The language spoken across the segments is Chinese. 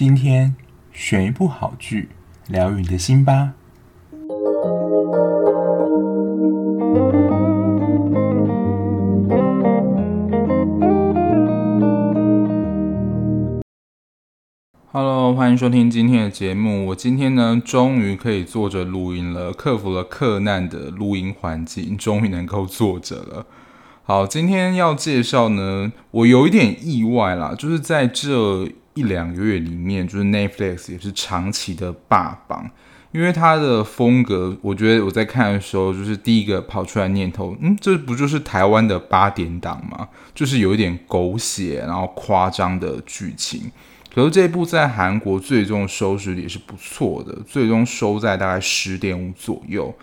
今天选一部好剧，疗愈你的心吧。Hello，欢迎收听今天的节目。我今天呢，终于可以坐着录音了，克服了克难的录音环境，终于能够坐着了。好，今天要介绍呢，我有一点意外啦，就是在这。一两个月里面，就是 Netflix 也是长期的霸榜，因为它的风格，我觉得我在看的时候，就是第一个跑出来念头，嗯，这不就是台湾的八点档吗？就是有一点狗血，然后夸张的剧情。可是这一部在韩国最终收视率也是不错的，最终收在大概十点五左右。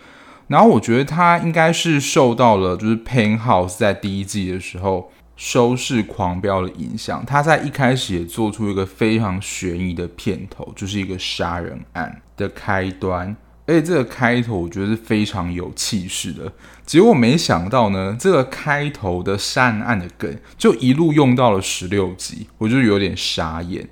然后我觉得它应该是受到了就是 Penthouse 在第一季的时候。收视狂飙的影响，他在一开始也做出一个非常悬疑的片头，就是一个杀人案的开端。而且这个开头我觉得是非常有气势的。结果没想到呢，这个开头的杀人案的梗就一路用到了十六集，我就有点傻眼。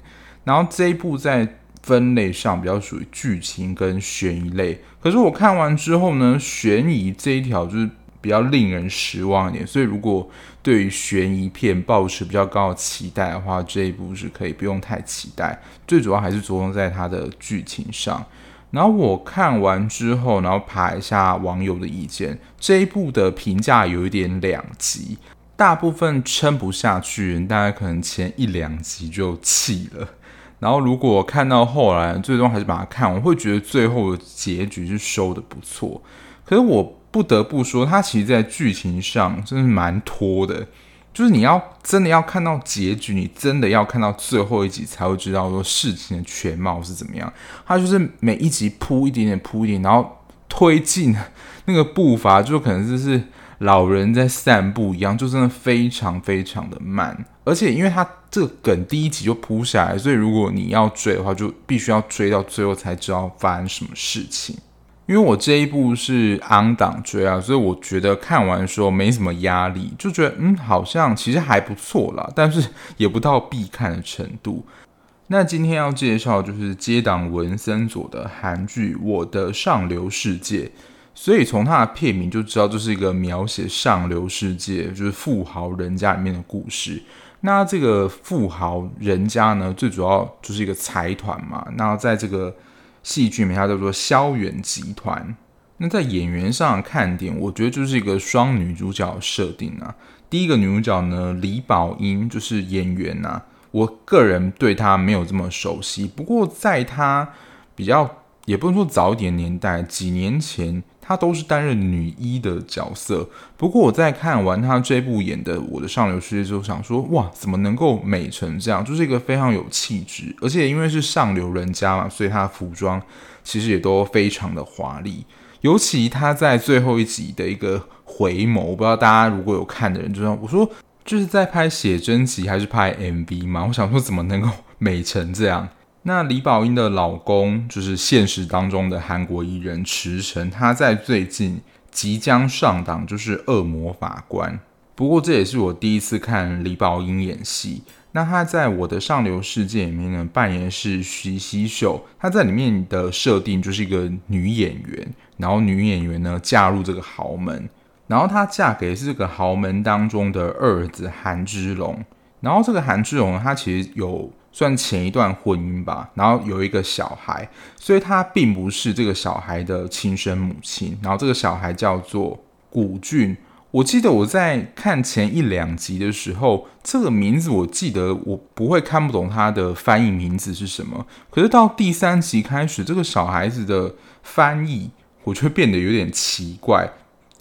然后这一部在分类上比较属于剧情跟悬疑类，可是我看完之后呢，悬疑这一条就是。比较令人失望一点，所以如果对于悬疑片抱持比较高的期待的话，这一部是可以不用太期待。最主要还是着重在它的剧情上。然后我看完之后，然后爬一下网友的意见，这一部的评价有一点两极，大部分撑不下去，大概可能前一两集就弃了。然后如果看到后来，最终还是把它看完，我会觉得最后的结局是收得不错。可是我。不得不说，它其实，在剧情上真是蛮拖的。就是你要真的要看到结局，你真的要看到最后一集才会知道说事情的全貌是怎么样。它就是每一集铺一点点，铺一点，然后推进那个步伐，就可能就是老人在散步一样，就真的非常非常的慢。而且，因为它这个梗第一集就铺下来，所以如果你要追的话，就必须要追到最后才知道发生什么事情。因为我这一部是 on 档追啊，所以我觉得看完的时候没什么压力，就觉得嗯，好像其实还不错啦，但是也不到必看的程度。那今天要介绍就是接档文森佐的韩剧《我的上流世界》，所以从它的片名就知道这是一个描写上流世界，就是富豪人家里面的故事。那这个富豪人家呢，最主要就是一个财团嘛，那在这个。戏剧名它叫做萧远集团。那在演员上看点，我觉得就是一个双女主角设定啊。第一个女主角呢，李宝英就是演员呐、啊，我个人对她没有这么熟悉。不过在她比较，也不能说早一点年代，几年前。她都是担任女一的角色，不过我在看完她这部演的《我的上流世界》之后，想说哇，怎么能够美成这样？就是一个非常有气质，而且因为是上流人家嘛，所以她的服装其实也都非常的华丽。尤其她在最后一集的一个回眸，我不知道大家如果有看的人就知道，我说就是在拍写真集还是拍 MV 嘛？我想说怎么能够美成这样？那李宝英的老公就是现实当中的韩国艺人池承，他在最近即将上档，就是《恶魔法官》。不过这也是我第一次看李宝英演戏。那他在我的上流世界里面呢，扮演是徐熙秀。他在里面的设定就是一个女演员，然后女演员呢嫁入这个豪门，然后她嫁给是这个豪门当中的二儿子韩之龙。然后这个韩之龙，他其实有。算前一段婚姻吧，然后有一个小孩，所以他并不是这个小孩的亲生母亲。然后这个小孩叫做古俊，我记得我在看前一两集的时候，这个名字我记得我不会看不懂他的翻译名字是什么。可是到第三集开始，这个小孩子的翻译我却变得有点奇怪，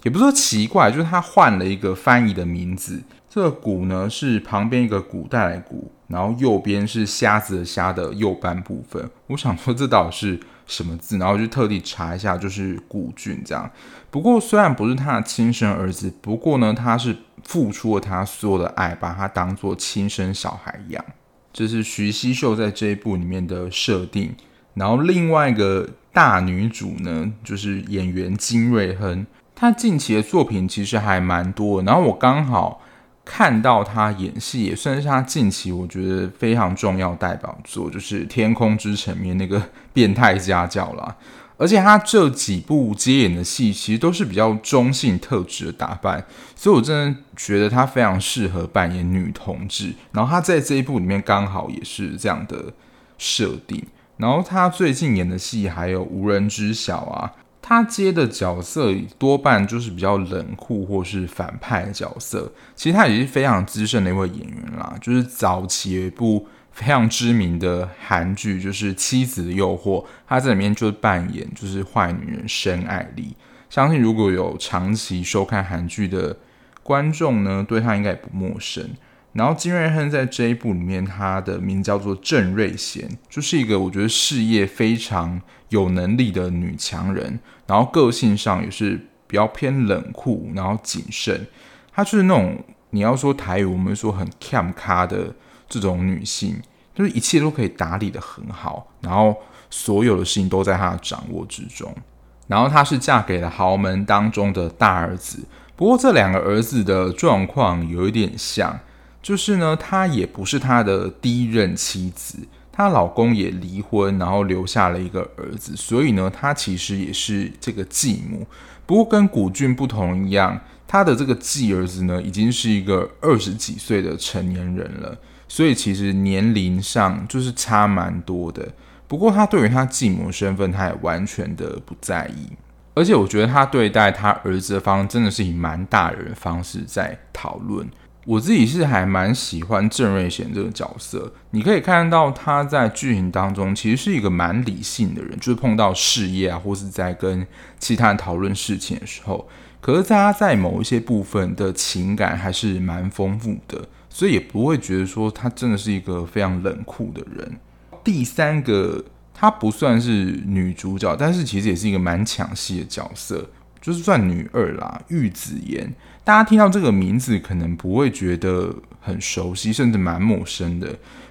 也不是说奇怪，就是他换了一个翻译的名字。这个古呢是旁边一个古代的古。然后右边是瞎子的瞎的右半部分，我想说这到底是什么字？然后就特地查一下，就是古俊这样。不过虽然不是他的亲生儿子，不过呢，他是付出了他所有的爱，把他当做亲生小孩一样。这是徐熙秀在这一部里面的设定。然后另外一个大女主呢，就是演员金瑞亨，她近期的作品其实还蛮多的。然后我刚好。看到他演戏，也算是他近期我觉得非常重要代表作，就是《天空之城》里面那个变态家教啦。而且他这几部接演的戏，其实都是比较中性特质的打扮，所以我真的觉得他非常适合扮演女同志。然后他在这一部里面刚好也是这样的设定。然后他最近演的戏还有《无人知晓》啊，他接的角色多半就是比较冷酷或是反派的角色。其实他也是非常资深的一位演员啦，就是早期有一部。非常知名的韩剧就是《妻子的诱惑》，他在里面就是扮演就是坏女人申爱丽。相信如果有长期收看韩剧的观众呢，对他应该也不陌生。然后金瑞亨在这一部里面，他的名字叫做郑瑞贤，就是一个我觉得事业非常有能力的女强人，然后个性上也是比较偏冷酷，然后谨慎。她就是那种你要说台语，我们说很 cam 咖的。这种女性就是一切都可以打理得很好，然后所有的事情都在她的掌握之中。然后她是嫁给了豪门当中的大儿子，不过这两个儿子的状况有一点像，就是呢，她也不是她的第一任妻子，她老公也离婚，然后留下了一个儿子，所以呢，她其实也是这个继母。不过跟古俊不同一样，他的这个继儿子呢，已经是一个二十几岁的成年人了。所以其实年龄上就是差蛮多的，不过他对于他继母身份，他也完全的不在意，而且我觉得他对待他儿子的方真的是以蛮大人的方式在讨论。我自己是还蛮喜欢郑瑞贤这个角色，你可以看到他在剧情当中其实是一个蛮理性的人，就是碰到事业啊，或是在跟其他人讨论事情的时候，可是他在某一些部分的情感还是蛮丰富的。所以也不会觉得说他真的是一个非常冷酷的人。第三个，她不算是女主角，但是其实也是一个蛮抢戏的角色，就是算女二啦。玉子妍，大家听到这个名字可能不会觉得很熟悉，甚至蛮陌生的。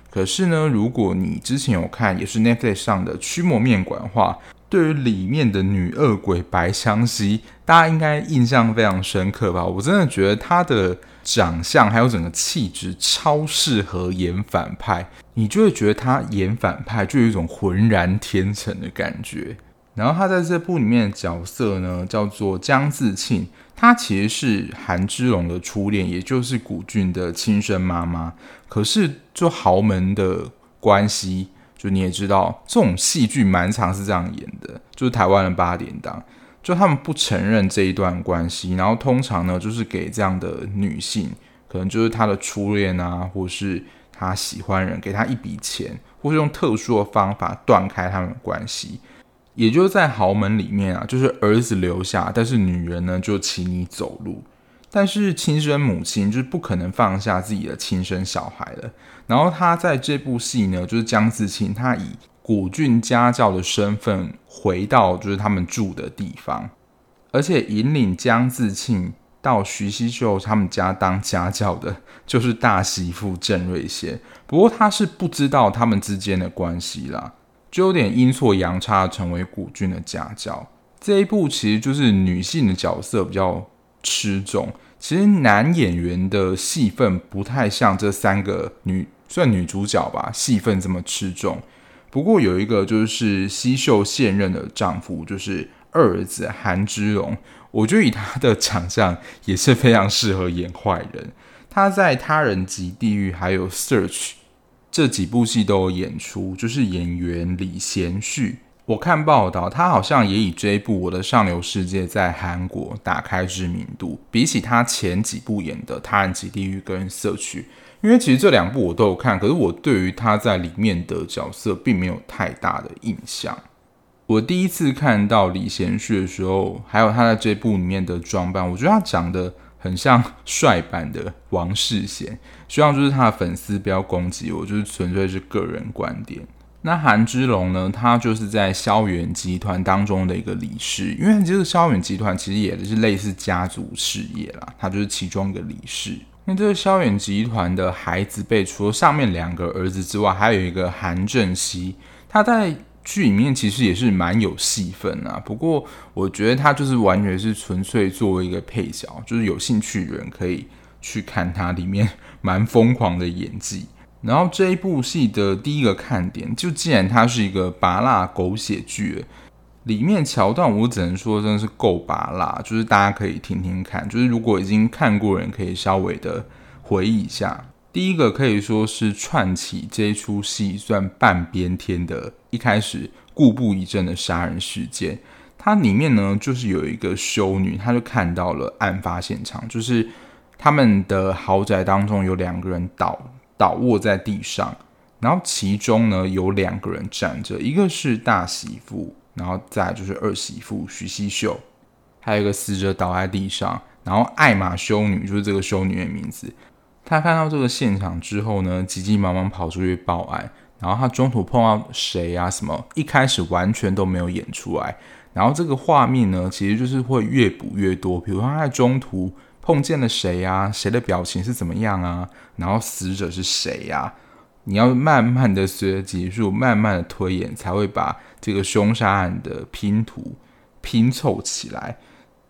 可是呢，如果你之前有看也是 Netflix 上的《驱魔面馆》的话，对于里面的女恶鬼白湘西，大家应该印象非常深刻吧？我真的觉得她的。长相还有整个气质超适合演反派，你就会觉得她演反派就有一种浑然天成的感觉。然后她在这部里面的角色呢，叫做江自庆，她其实是韩之龙的初恋，也就是古俊的亲生妈妈。可是就豪门的关系，就你也知道，这种戏剧蛮常是这样演的，就是台湾的八点档。就他们不承认这一段关系，然后通常呢，就是给这样的女性，可能就是她的初恋啊，或是她喜欢人，给她一笔钱，或是用特殊的方法断开他们的关系。也就是在豪门里面啊，就是儿子留下，但是女人呢就请你走路。但是亲生母亲就是不可能放下自己的亲生小孩了。然后他在这部戏呢，就是江自庆，他以古俊家教的身份回到就是他们住的地方，而且引领江自庆到徐熙秀他们家当家教的，就是大媳妇郑瑞贤。不过他是不知道他们之间的关系啦，就有点阴错阳差成为古俊的家教。这一部其实就是女性的角色比较吃重，其实男演员的戏份不太像这三个女算女主角吧，戏份这么吃重。不过有一个就是熙秀现任的丈夫，就是二儿子韩之龙，我觉得以他的长相也是非常适合演坏人。他在《他人及地狱》还有《Search》这几部戏都有演出，就是演员李贤旭。我看报道，他好像也以这一部《我的上流世界》在韩国打开知名度，比起他前几部演的《他人及地狱》跟《社区》。因为其实这两部我都有看，可是我对于他在里面的角色并没有太大的印象。我第一次看到李贤旭的时候，还有他在这部里面的装扮，我觉得他长得很像帅版的王世贤。希望就是他的粉丝不要攻击我，就是纯粹是个人观点。那韩之龙呢，他就是在萧远集团当中的一个理事，因为这个萧远集团其实也是类似家族事业啦，他就是其中一个理事。那这个萧远集团的孩子辈，除了上面两个儿子之外，还有一个韩正熙，他在剧里面其实也是蛮有戏份啊。不过我觉得他就是完全是纯粹作为一个配角，就是有兴趣的人可以去看他里面蛮疯狂的演技。然后这一部戏的第一个看点，就既然它是一个拔辣狗血剧，里面桥段我只能说真的是够拔辣，就是大家可以听听看，就是如果已经看过人，可以稍微的回忆一下。第一个可以说是串起这一出戏算半边天的，一开始故布疑阵的杀人事件，它里面呢就是有一个修女，她就看到了案发现场，就是他们的豪宅当中有两个人倒。倒卧在地上，然后其中呢有两个人站着，一个是大媳妇，然后再就是二媳妇徐熙秀，还有一个死者倒在地上，然后艾玛修女就是这个修女的名字。他看到这个现场之后呢，急急忙忙跑出去报案，然后他中途碰到谁啊什么，一开始完全都没有演出来，然后这个画面呢其实就是会越补越多，比如说他在中途。碰见了谁呀？谁的表情是怎么样啊？然后死者是谁呀？你要慢慢的随着结束，慢慢的推演，才会把这个凶杀案的拼图拼凑起来。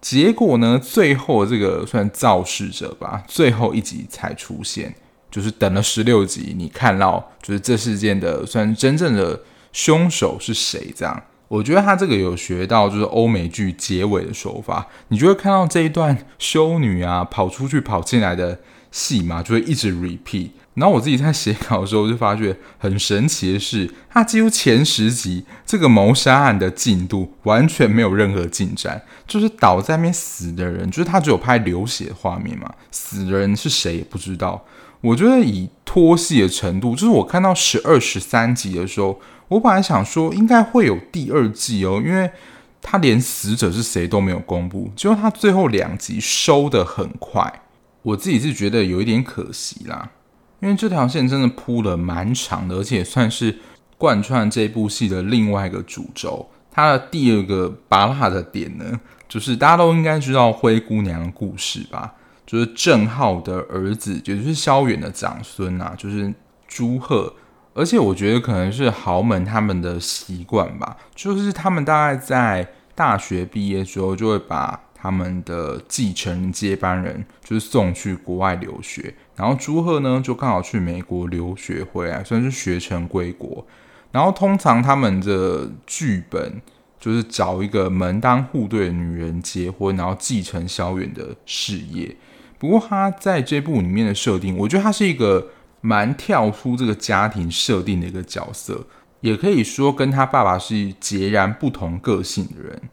结果呢，最后这个算肇事者吧，最后一集才出现，就是等了十六集，你看到就是这事件的算真正的凶手是谁这样。我觉得他这个有学到，就是欧美剧结尾的手法，你就会看到这一段修女啊跑出去跑进来的戏嘛，就会一直 repeat。然后我自己在写稿的时候就发觉很神奇的是，他几乎前十集这个谋杀案的进度完全没有任何进展，就是倒在那边死的人，就是他只有拍流血画面嘛，死的人是谁也不知道。我觉得以拖戏的程度，就是我看到十二、十三集的时候。我本来想说应该会有第二季哦，因为他连死者是谁都没有公布，结果他最后两集收得很快，我自己是觉得有一点可惜啦，因为这条线真的铺了蛮长的，而且算是贯穿这部戏的另外一个主轴。它的第二个芭乐的点呢，就是大家都应该知道灰姑娘的故事吧，就是郑浩的儿子，也就是萧远的长孙啊，就是朱赫。而且我觉得可能是豪门他们的习惯吧，就是他们大概在大学毕业之后，就会把他们的继承接班人就是送去国外留学。然后朱赫呢，就刚好去美国留学回来，算是学成归国。然后通常他们的剧本就是找一个门当户对的女人结婚，然后继承萧远的事业。不过他在这部里面的设定，我觉得他是一个。蛮跳出这个家庭设定的一个角色，也可以说跟他爸爸是截然不同个性的人。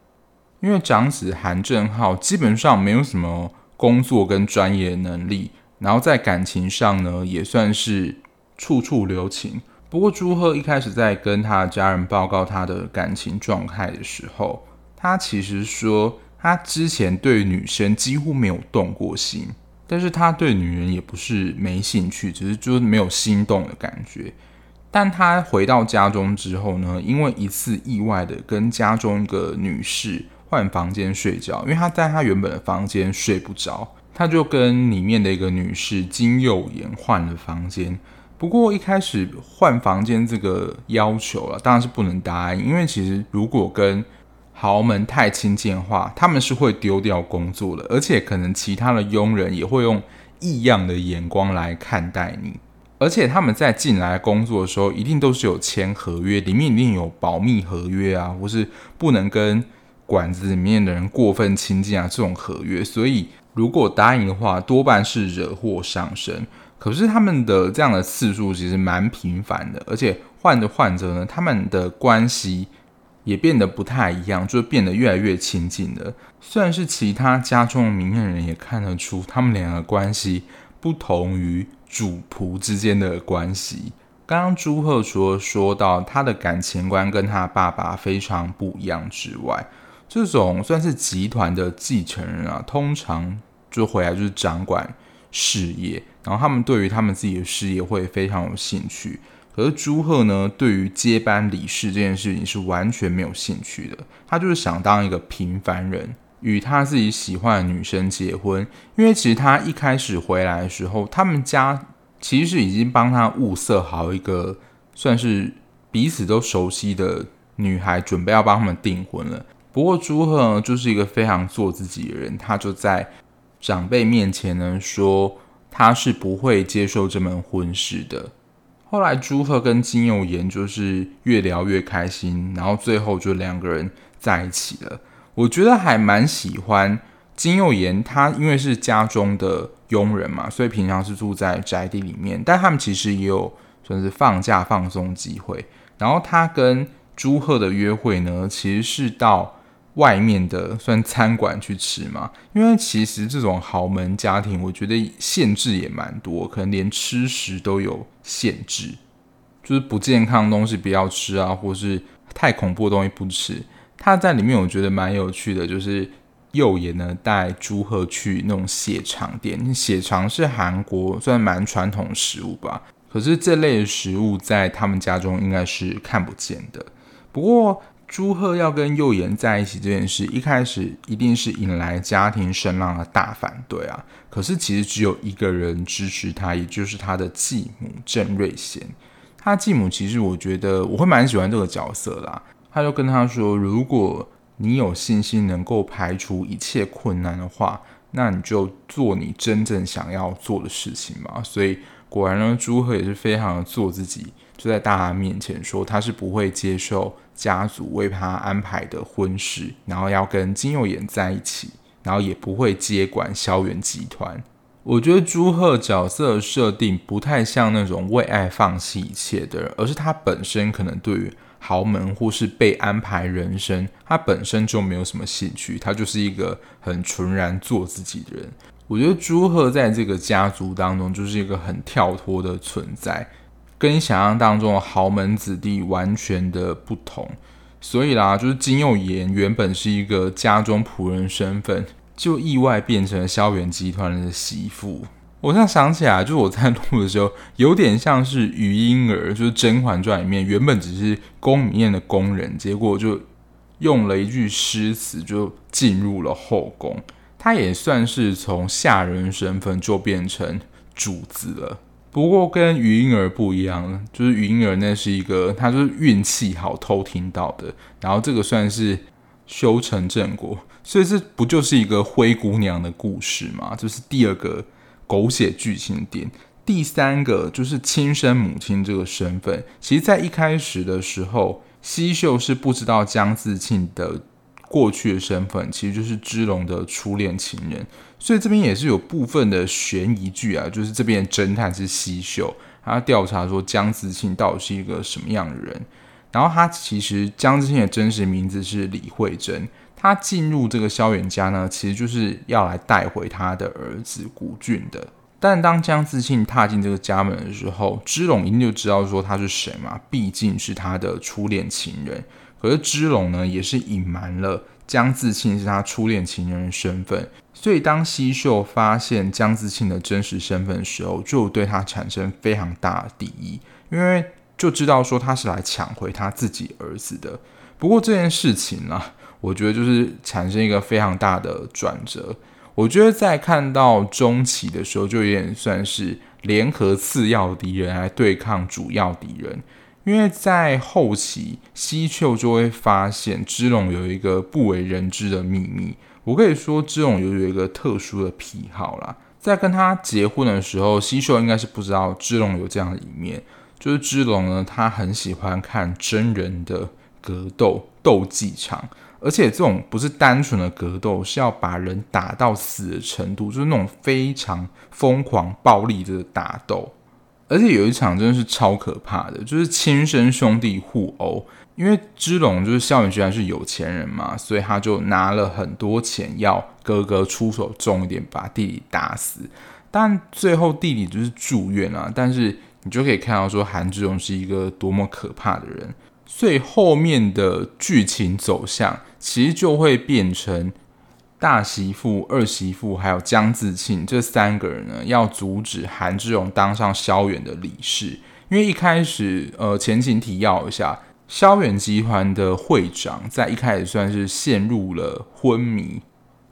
因为长子韩正浩基本上没有什么工作跟专业能力，然后在感情上呢也算是处处留情。不过朱赫一开始在跟他的家人报告他的感情状态的时候，他其实说他之前对女生几乎没有动过心。但是他对女人也不是没兴趣，只是就是没有心动的感觉。但他回到家中之后呢，因为一次意外的跟家中一个女士换房间睡觉，因为他在他原本的房间睡不着，他就跟里面的一个女士金幼妍换了房间。不过一开始换房间这个要求啊，当然是不能答应，因为其实如果跟豪门太亲近的话，他们是会丢掉工作的，而且可能其他的佣人也会用异样的眼光来看待你。而且他们在进来工作的时候，一定都是有签合约，里面一定有保密合约啊，或是不能跟馆子里面的人过分亲近啊这种合约。所以如果答应的话，多半是惹祸上身。可是他们的这样的次数其实蛮频繁的，而且换着换着呢，他们的关系。也变得不太一样，就变得越来越亲近了。虽然是其他家中的明眼人也看得出，他们两个关系不同于主仆之间的关系。刚刚朱赫除了说到他的感情观跟他爸爸非常不一样之外，这种算是集团的继承人啊，通常就回来就是掌管事业，然后他们对于他们自己的事业会非常有兴趣。可是朱赫呢，对于接班理事这件事情是完全没有兴趣的。他就是想当一个平凡人，与他自己喜欢的女生结婚。因为其实他一开始回来的时候，他们家其实已经帮他物色好一个算是彼此都熟悉的女孩，准备要帮他们订婚了。不过朱赫呢，就是一个非常做自己的人，他就在长辈面前呢说。他是不会接受这门婚事的。后来朱赫跟金佑妍就是越聊越开心，然后最后就两个人在一起了。我觉得还蛮喜欢金佑妍，他因为是家中的佣人嘛，所以平常是住在宅地里面，但他们其实也有算是放假放松机会。然后他跟朱赫的约会呢，其实是到外面的算餐馆去吃嘛，因为其实这种豪门家庭，我觉得限制也蛮多，可能连吃食都有限制，就是不健康的东西不要吃啊，或是太恐怖的东西不吃。他在里面我觉得蛮有趣的，就是祐妍呢带朱赫去那种血肠店，血肠是韩国算蛮传统食物吧，可是这类的食物在他们家中应该是看不见的。不过。朱赫要跟祐妍在一起这件事，一开始一定是引来家庭声浪的大反对啊。可是其实只有一个人支持他，也就是他的继母郑瑞贤。他继母其实我觉得我会蛮喜欢这个角色啦。他就跟他说：“如果你有信心能够排除一切困难的话，那你就做你真正想要做的事情嘛。”所以果然呢，朱赫也是非常做自己。就在大家面前说，他是不会接受家族为他安排的婚事，然后要跟金佑妍在一起，然后也不会接管萧元集团。我觉得朱赫角色设定不太像那种为爱放弃一切的人，而是他本身可能对于豪门或是被安排人生，他本身就没有什么兴趣，他就是一个很纯然做自己的人。我觉得朱赫在这个家族当中就是一个很跳脱的存在。跟你想象当中的豪门子弟完全的不同，所以啦，就是金祐妍原本是一个家中仆人身份，就意外变成了萧元集团的媳妇。我现在想起来，就是我在录的时候，有点像是余莺儿，就是《甄嬛传》里面原本只是宫里面的宫人，结果就用了一句诗词就进入了后宫，他也算是从下人身份就变成主子了。不过跟禹英儿不一样，就是禹英儿那是一个，他就是运气好偷听到的，然后这个算是修成正果，所以这不就是一个灰姑娘的故事吗？就是第二个狗血剧情点。第三个就是亲生母亲这个身份，其实在一开始的时候，西秀是不知道江自庆的。过去的身份其实就是芝龙的初恋情人，所以这边也是有部分的悬疑剧啊，就是这边的侦探是西秀，他调查说江自庆到底是一个什么样的人，然后他其实江自庆的真实名字是李慧珍，他进入这个萧远家呢，其实就是要来带回他的儿子古俊的，但当江自庆踏进这个家门的时候，芝龙一定就知道说他是谁嘛，毕竟是他的初恋情人。可是芝龙呢，也是隐瞒了江自庆是他初恋情人的身份，所以当西秀发现江自庆的真实身份的时候，就对他产生非常大的敌意，因为就知道说他是来抢回他自己儿子的。不过这件事情呢，我觉得就是产生一个非常大的转折。我觉得在看到中期的时候，就有点算是联合次要敌人来对抗主要敌人。因为在后期，西秀就会发现芝龙有一个不为人知的秘密。我可以说，芝龙有有一个特殊的癖好啦。在跟他结婚的时候，西秀应该是不知道芝龙有这样的一面。就是芝龙呢，他很喜欢看真人的格斗斗技场，而且这种不是单纯的格斗，是要把人打到死的程度，就是那种非常疯狂暴力的打斗。而且有一场真的是超可怕的，就是亲生兄弟互殴。因为芝龙就是校园居然是有钱人嘛，所以他就拿了很多钱要哥哥出手重一点，把弟弟打死。但最后弟弟就是住院啊。但是你就可以看到说韩志荣是一个多么可怕的人，所以后面的剧情走向其实就会变成。大媳妇、二媳妇还有江自庆这三个人呢，要阻止韩志荣当上萧远的理事。因为一开始，呃，前情提要一下，萧远集团的会长在一开始算是陷入了昏迷，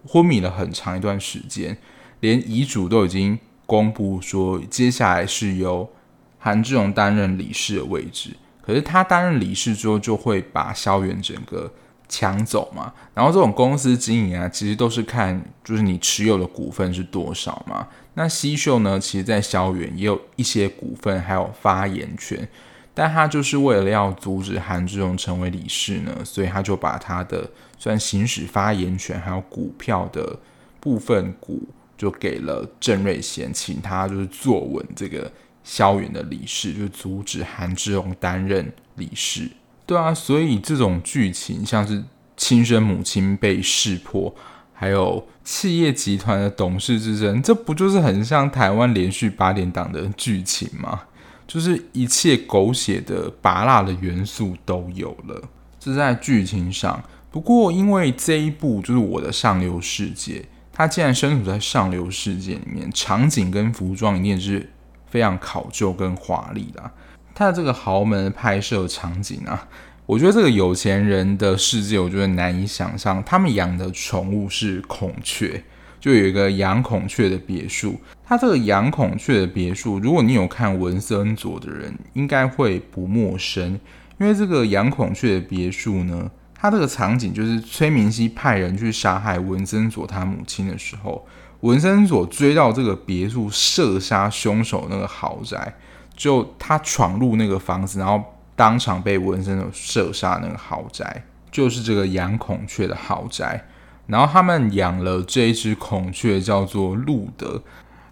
昏迷了很长一段时间，连遗嘱都已经公布说，接下来是由韩志荣担任理事的位置。可是他担任理事之后，就会把萧远整个抢走嘛。然后这种公司经营啊，其实都是看就是你持有的股份是多少嘛。那西秀呢，其实在萧园也有一些股份，还有发言权，但他就是为了要阻止韩志荣成为理事呢，所以他就把他的算行使发言权还有股票的部分股就给了郑瑞贤，请他就是坐稳这个萧园的理事，就阻止韩志荣担任理事。对啊，所以这种剧情像是亲生母亲被识破，还有企业集团的董事之争，这不就是很像台湾连续八点档的剧情吗？就是一切狗血的拔辣的元素都有了，这是在剧情上。不过因为这一部就是我的上流世界，它既然身处在上流世界里面，场景跟服装一定是非常考究跟华丽的。他的这个豪门拍摄场景啊，我觉得这个有钱人的世界，我觉得难以想象。他们养的宠物是孔雀，就有一个养孔雀的别墅。他这个养孔雀的别墅，如果你有看文森佐的人，应该会不陌生，因为这个养孔雀的别墅呢，它这个场景就是崔明熙派人去杀害文森佐他母亲的时候，文森佐追到这个别墅，射杀凶手那个豪宅。就他闯入那个房子，然后当场被文森佐射杀。那个豪宅就是这个养孔雀的豪宅。然后他们养了这一只孔雀，叫做路德。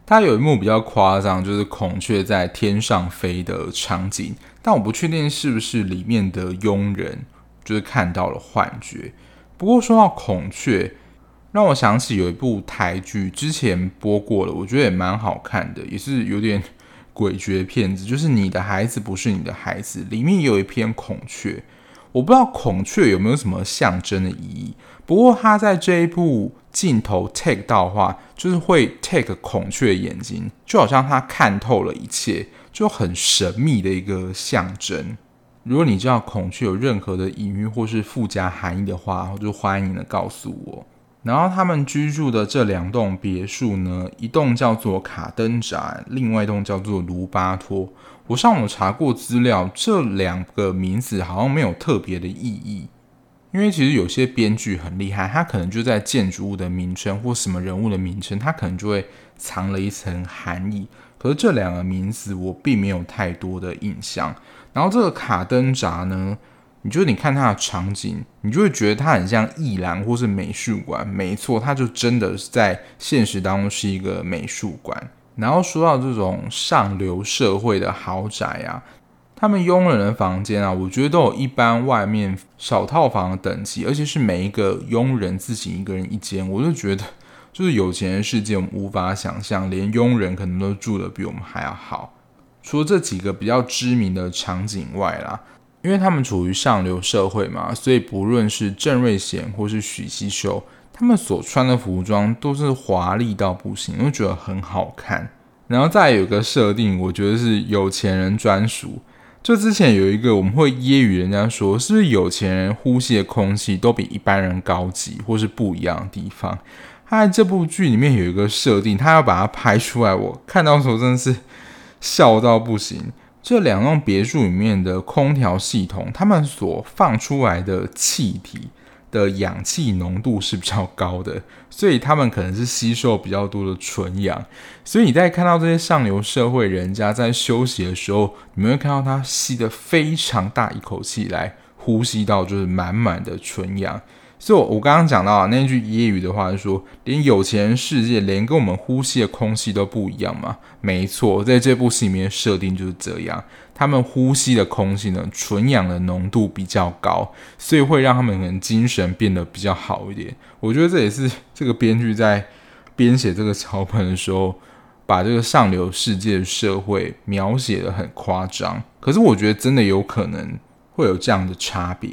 它有一幕比较夸张，就是孔雀在天上飞的场景，但我不确定是不是里面的佣人就是看到了幻觉。不过说到孔雀，让我想起有一部台剧之前播过了，我觉得也蛮好看的，也是有点。诡谲片子就是你的孩子不是你的孩子，里面有一篇孔雀，我不知道孔雀有没有什么象征的意义。不过他在这一部镜头 take 到的话，就是会 take 孔雀的眼睛，就好像他看透了一切，就很神秘的一个象征。如果你知道孔雀有任何的隐喻或是附加含义的话，就欢迎的告诉我。然后他们居住的这两栋别墅呢，一栋叫做卡登扎，另外一栋叫做卢巴托。我上网查过资料，这两个名字好像没有特别的意义。因为其实有些编剧很厉害，他可能就在建筑物的名称或什么人物的名称，他可能就会藏了一层含义。可是这两个名字我并没有太多的印象。然后这个卡登扎呢？你就你看它的场景，你就会觉得它很像艺廊或是美术馆。没错，它就真的是在现实当中是一个美术馆。然后说到这种上流社会的豪宅啊，他们佣人的房间啊，我觉得都有一般外面小套房的等级，而且是每一个佣人自己一个人一间。我就觉得，就是有钱的世界，我们无法想象，连佣人可能都住得比我们还要好。除了这几个比较知名的场景外啦。因为他们处于上流社会嘛，所以不论是郑瑞贤或是许希秀，他们所穿的服装都是华丽到不行，我觉得很好看。然后再有一个设定，我觉得是有钱人专属。就之前有一个我们会揶揄人家说，是不是有钱人呼吸的空气都比一般人高级，或是不一样的地方？他在这部剧里面有一个设定，他要把它拍出来，我看到时候真的是笑到不行。这两栋别墅里面的空调系统，他们所放出来的气体的氧气浓度是比较高的，所以他们可能是吸收比较多的纯氧。所以你在看到这些上流社会人家在休息的时候，你们会看到他吸得非常大一口气来呼吸到就是满满的纯氧。所以，我刚刚讲到，那句揶揄的话是说，连有钱人世界，连跟我们呼吸的空气都不一样嘛？没错，在这部戏里面设定就是这样，他们呼吸的空气呢，纯氧的浓度比较高，所以会让他们可能精神变得比较好一点。我觉得这也是 这个编剧在编写这个脚本的时候，把这个上流世界社会描写的很夸张。可是我觉得真的有可能会有这样的差别。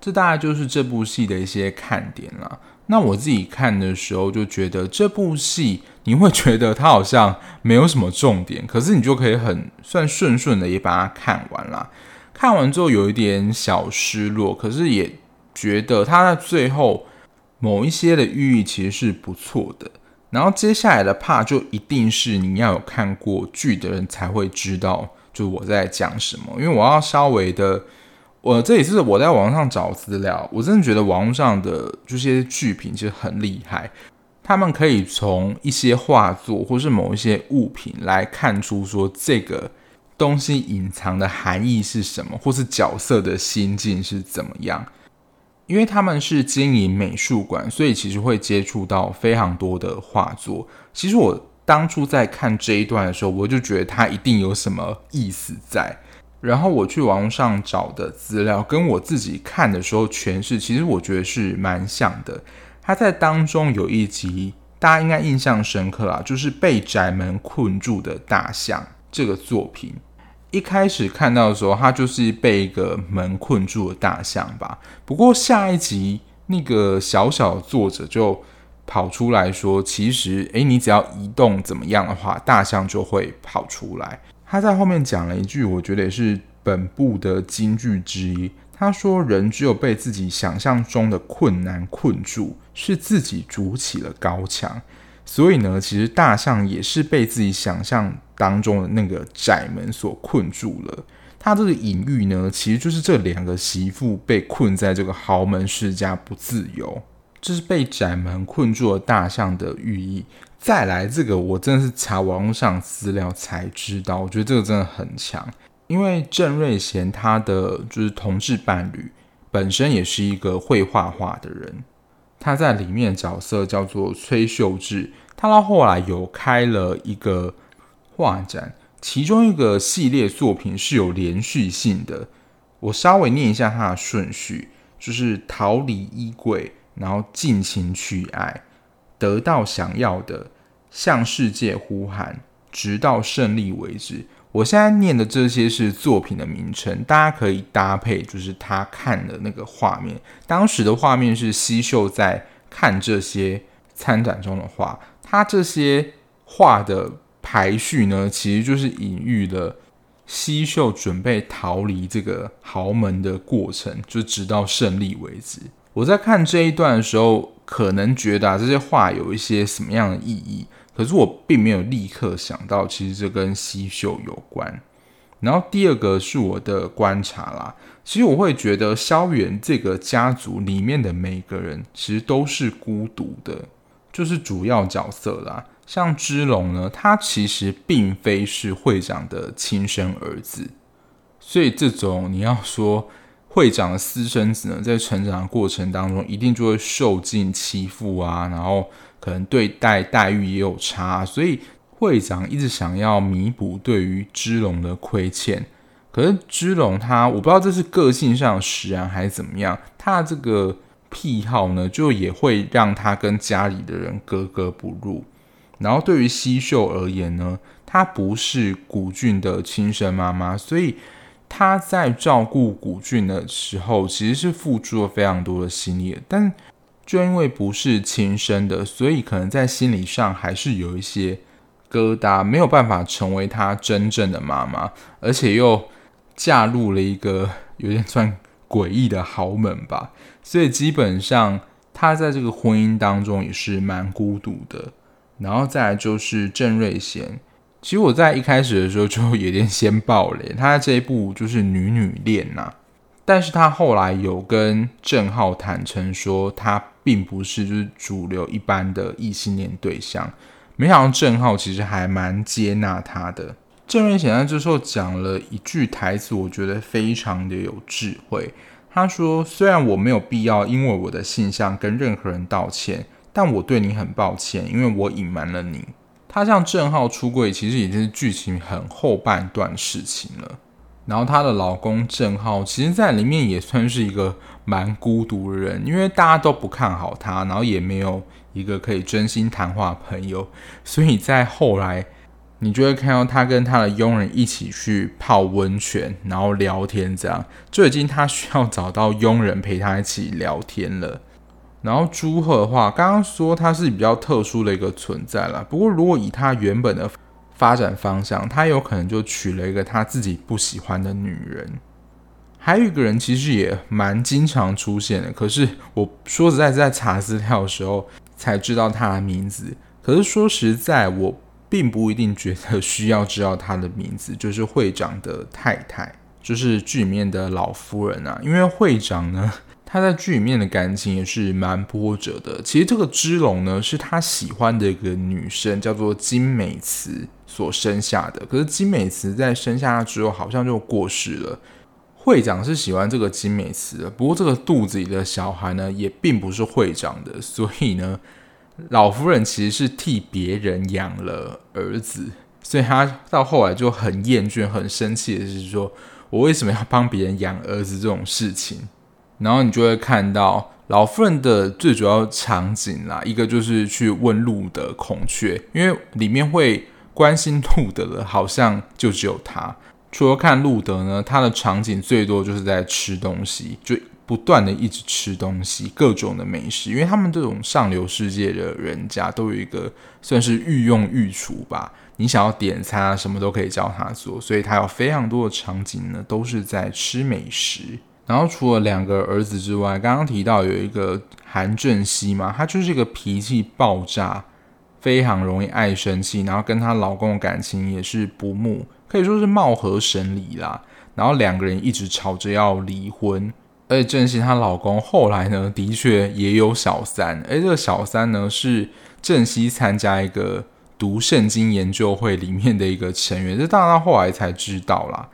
这大概就是这部戏的一些看点啦。那我自己看的时候就觉得这部戏，你会觉得它好像没有什么重点，可是你就可以很算顺顺的也把它看完啦。看完之后有一点小失落，可是也觉得它在最后某一些的寓意其实是不错的。然后接下来的 part 就一定是你要有看过剧的人才会知道，就我在讲什么，因为我要稍微的。我这也是我在网上找资料，我真的觉得网络上的这些剧评其实很厉害，他们可以从一些画作或是某一些物品来看出说这个东西隐藏的含义是什么，或是角色的心境是怎么样。因为他们是经营美术馆，所以其实会接触到非常多的画作。其实我当初在看这一段的时候，我就觉得它一定有什么意思在。然后我去网上找的资料，跟我自己看的时候诠释，其实我觉得是蛮像的。他在当中有一集，大家应该印象深刻啦，就是被窄门困住的大象这个作品。一开始看到的时候，他就是被一个门困住的大象吧。不过下一集那个小小作者就跑出来说，其实诶，你只要移动怎么样的话，大象就会跑出来。他在后面讲了一句，我觉得也是本部的金句之一。他说：“人只有被自己想象中的困难困住，是自己筑起了高墙。所以呢，其实大象也是被自己想象当中的那个窄门所困住了。他这个隐喻呢，其实就是这两个媳妇被困在这个豪门世家不自由，这是被窄门困住了大象的寓意。”再来这个，我真的是查网上资料才知道，我觉得这个真的很强。因为郑瑞贤他的就是同志伴侣本身也是一个会画画的人，他在里面的角色叫做崔秀智，他到后来有开了一个画展，其中一个系列作品是有连续性的。我稍微念一下他的顺序，就是逃离衣柜，然后尽情去爱。得到想要的，向世界呼喊，直到胜利为止。我现在念的这些是作品的名称，大家可以搭配，就是他看的那个画面。当时的画面是西秀在看这些参展中的画，他这些画的排序呢，其实就是隐喻了西秀准备逃离这个豪门的过程，就直到胜利为止。我在看这一段的时候，可能觉得啊，这些话有一些什么样的意义，可是我并没有立刻想到，其实这跟西秀有关。然后第二个是我的观察啦，其实我会觉得萧远这个家族里面的每个人，其实都是孤独的，就是主要角色啦。像芝龙呢，他其实并非是会长的亲生儿子，所以这种你要说。会长的私生子呢，在成长的过程当中，一定就会受尽欺负啊，然后可能对待待遇也有差，所以会长一直想要弥补对于芝龙的亏欠。可是芝龙他，我不知道这是个性上使然还是怎么样，他的这个癖好呢，就也会让他跟家里的人格格不入。然后对于西秀而言呢，她不是古俊的亲生妈妈，所以。他在照顾古俊的时候，其实是付出了非常多的心力，但就因为不是亲生的，所以可能在心理上还是有一些疙瘩，没有办法成为他真正的妈妈，而且又嫁入了一个有点算诡异的豪门吧，所以基本上他在这个婚姻当中也是蛮孤独的。然后再来就是郑瑞贤。其实我在一开始的时候就有点先爆雷，他这一部就是女女恋呐，但是他后来有跟郑浩坦诚说，他并不是就是主流一般的异性恋对象。没想到郑浩其实还蛮接纳他的。郑瑞显在这时候讲了一句台词，我觉得非常的有智慧。他说：“虽然我没有必要因为我的性向跟任何人道歉，但我对你很抱歉，因为我隐瞒了你。”她向郑浩出柜，其实已经是剧情很后半段事情了。然后她的老公郑浩，其实在里面也算是一个蛮孤独的人，因为大家都不看好他，然后也没有一个可以真心谈话的朋友，所以在后来，你就会看到他跟他的佣人一起去泡温泉，然后聊天，这样就已经他需要找到佣人陪他一起聊天了。然后朱贺的话，刚刚说他是比较特殊的一个存在啦。不过如果以他原本的发展方向，他有可能就娶了一个他自己不喜欢的女人。还有一个人其实也蛮经常出现的，可是我说实在，在查资料的时候才知道他的名字。可是说实在，我并不一定觉得需要知道他的名字，就是会长的太太就是剧里面的老夫人啊，因为会长呢，他在剧里面的感情也是蛮波折的。其实这个芝龙呢，是他喜欢的一个女生，叫做金美慈所生下的。可是金美慈在生下他之后，好像就过世了。会长是喜欢这个金美慈的，不过这个肚子里的小孩呢，也并不是会长的，所以呢，老夫人其实是替别人养了儿子，所以他到后来就很厌倦、很生气的是说，我为什么要帮别人养儿子这种事情？然后你就会看到老夫人的最主要场景啦，一个就是去问路德孔雀，因为里面会关心路德的，好像就只有他。除了看路德呢，他的场景最多就是在吃东西，就不断的一直吃东西，各种的美食。因为他们这种上流世界的人家都有一个算是御用御厨吧，你想要点餐啊，什么都可以叫他做，所以他有非常多的场景呢，都是在吃美食。然后除了两个儿子之外，刚刚提到有一个韩正熙嘛，他就是一个脾气爆炸，非常容易爱生气，然后跟她老公的感情也是不睦。可以说是貌合神离啦，然后两个人一直吵着要离婚，而且正熙她老公后来呢，的确也有小三，而这个小三呢是正熙参加一个读圣经研究会里面的一个成员，这当然后来才知道啦。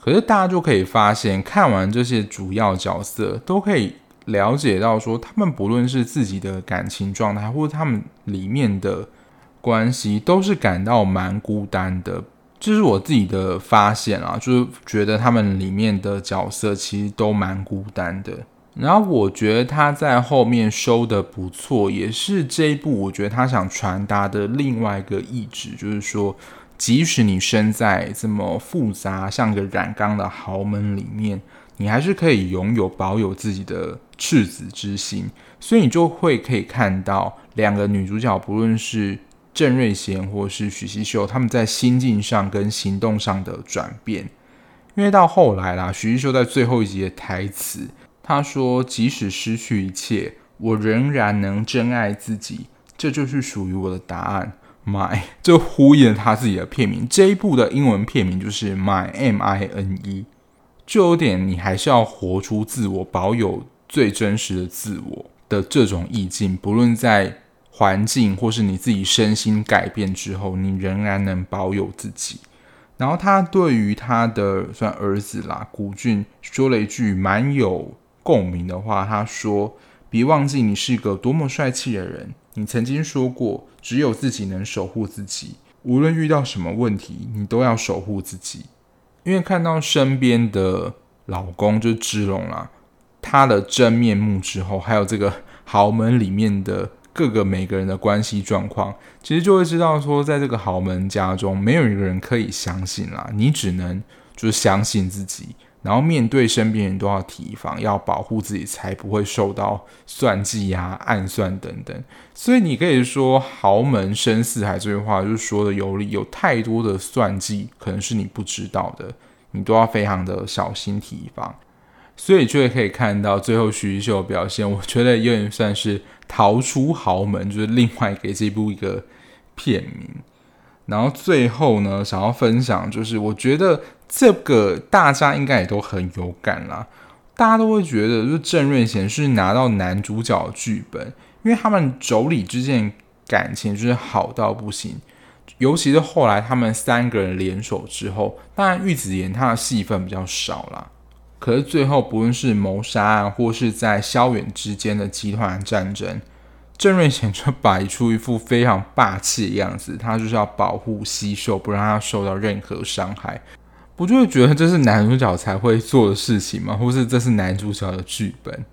可是大家就可以发现，看完这些主要角色，都可以了解到说，他们不论是自己的感情状态，或者他们里面的关系，都是感到蛮孤单的。这是我自己的发现啊，就是觉得他们里面的角色其实都蛮孤单的。然后我觉得他在后面收的不错，也是这一部我觉得他想传达的另外一个意志，就是说，即使你身在这么复杂像个染缸的豪门里面，你还是可以拥有保有自己的赤子之心。所以你就会可以看到两个女主角，不论是。郑瑞贤或是许西秀，他们在心境上跟行动上的转变，因为到后来啦，许西秀在最后一集的台词，他说：“即使失去一切，我仍然能真爱自己，这就是属于我的答案。” My，就呼应了他自己的片名。这一部的英文片名就是 My M I N E，就有点你还是要活出自我，保有最真实的自我的这种意境，不论在。环境或是你自己身心改变之后，你仍然能保有自己。然后他对于他的算儿子啦，古俊说了一句蛮有共鸣的话，他说：“别忘记你是个多么帅气的人。你曾经说过，只有自己能守护自己，无论遇到什么问题，你都要守护自己。”因为看到身边的老公就是芝龙啦，他的真面目之后，还有这个豪门里面的。各个每个人的关系状况，其实就会知道说，在这个豪门家中，没有一个人可以相信啦。你只能就是相信自己，然后面对身边人都要提防，要保护自己，才不会受到算计呀、暗算等等。所以你可以说，豪门深似海这句话就是说的有理，有太多的算计，可能是你不知道的，你都要非常的小心提防。所以就可以看到最后徐秀表现，我觉得有点算是逃出豪门，就是另外给这部一个片名。然后最后呢，想要分享就是，我觉得这个大家应该也都很有感啦。大家都会觉得，就郑瑞贤是拿到男主角剧本，因为他们妯娌之间感情就是好到不行。尤其是后来他们三个人联手之后，当然玉子妍她的戏份比较少啦。可是最后，不论是谋杀案，或是在萧远之间的集团战争，郑瑞贤就摆出一副非常霸气的样子，他就是要保护西秀，不让他受到任何伤害。不就会觉得这是男主角才会做的事情吗？或是这是男主角的剧本？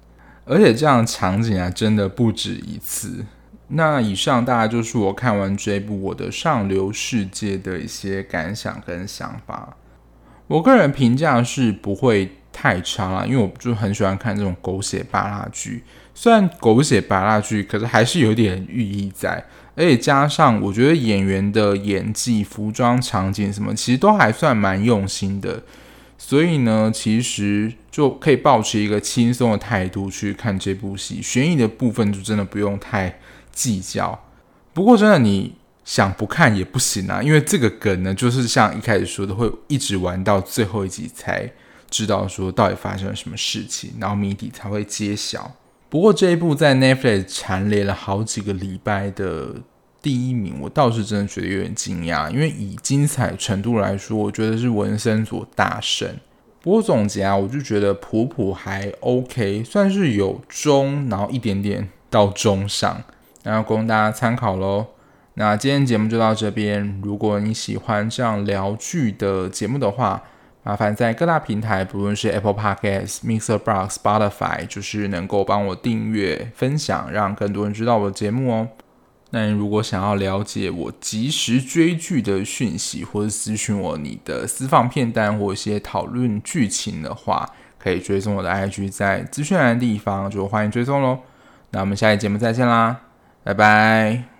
而且这样的场景啊，真的不止一次。那以上大概就是我看完这部《我的上流世界》的一些感想跟想法。我个人评价是不会。太长了，因为我就很喜欢看这种狗血芭乐剧。虽然狗血芭乐剧，可是还是有点寓意在，而且加上我觉得演员的演技、服装、场景什么，其实都还算蛮用心的。所以呢，其实就可以保持一个轻松的态度去看这部戏。悬疑的部分就真的不用太计较。不过真的你想不看也不行啊，因为这个梗呢，就是像一开始说的，会一直玩到最后一集才。知道说到底发生了什么事情，然后谜底才会揭晓。不过这一部在 Netflix 蝉联了好几个礼拜的第一名，我倒是真的觉得有点惊讶，因为以精彩程度来说，我觉得是文森佐大胜。不过总结啊，我就觉得普普还 OK，算是有中，然后一点点到中上，那要供大家参考喽。那今天节目就到这边，如果你喜欢这样聊剧的节目的话，麻烦在各大平台，不论是 Apple Podcast、Mixer Box、Spotify，就是能够帮我订阅、分享，让更多人知道我的节目哦。那如果想要了解我即时追剧的讯息，或者私讯我你的私房片单或一些讨论剧情的话，可以追踪我的 IG，在资讯栏的地方就欢迎追踪喽。那我们下期节目再见啦，拜拜。